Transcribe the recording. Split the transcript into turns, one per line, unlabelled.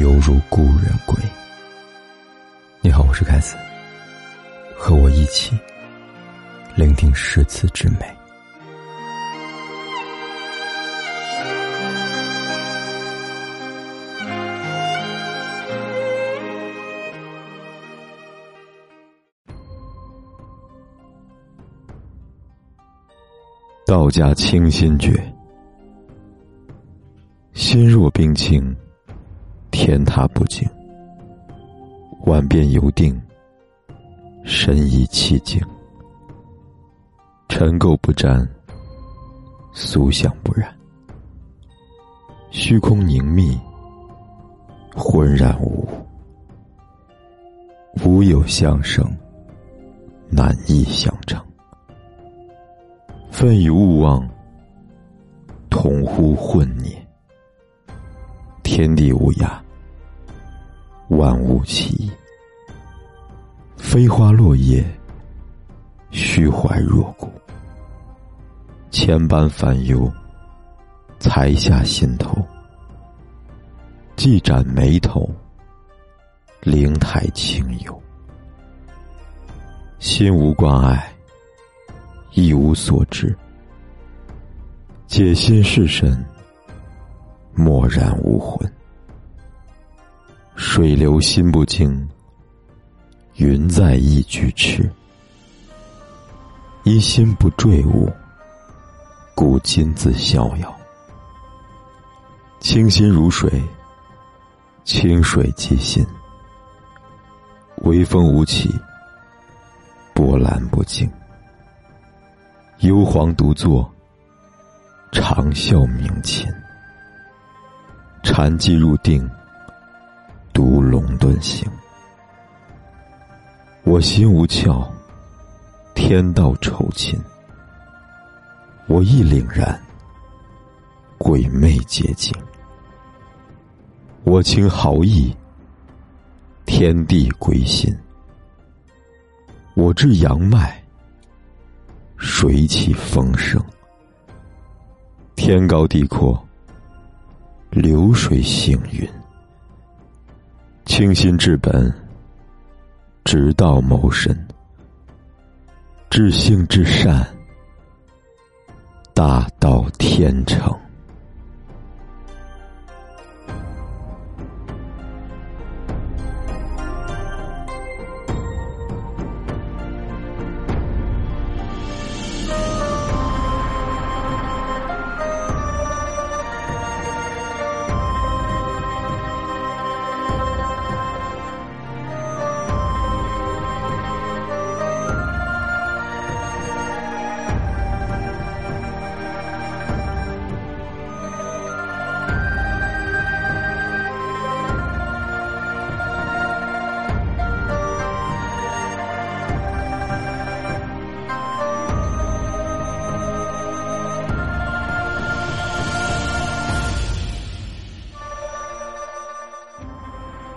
犹如故人归。你好，我是凯子，和我一起聆听诗词之美。道家清心诀，心若冰清。天塌不惊，万变犹定，神怡气静。尘垢不沾，俗相不染。虚空凝密，浑然无物。无有相生，难易相成。分与物忘，同乎混孽。天地无涯。万物齐，飞花落叶，虚怀若谷。千般烦忧，才下心头。既展眉头，灵台清幽。心无挂碍，一无所知。解心释神，默然无魂。水流心不静，云在意俱迟。一心不坠物，故今自逍遥。清心如水，清水即心。微风无起，波澜不惊。幽篁独坐，长啸鸣琴。禅寂入定。独龙遁形，我心无窍，天道酬勤。我意凛然，鬼魅皆惊。我情豪逸，天地归心。我至阳脉，水起风生。天高地阔，流水行云。清心治本，直道谋身，至性至善，大道天成。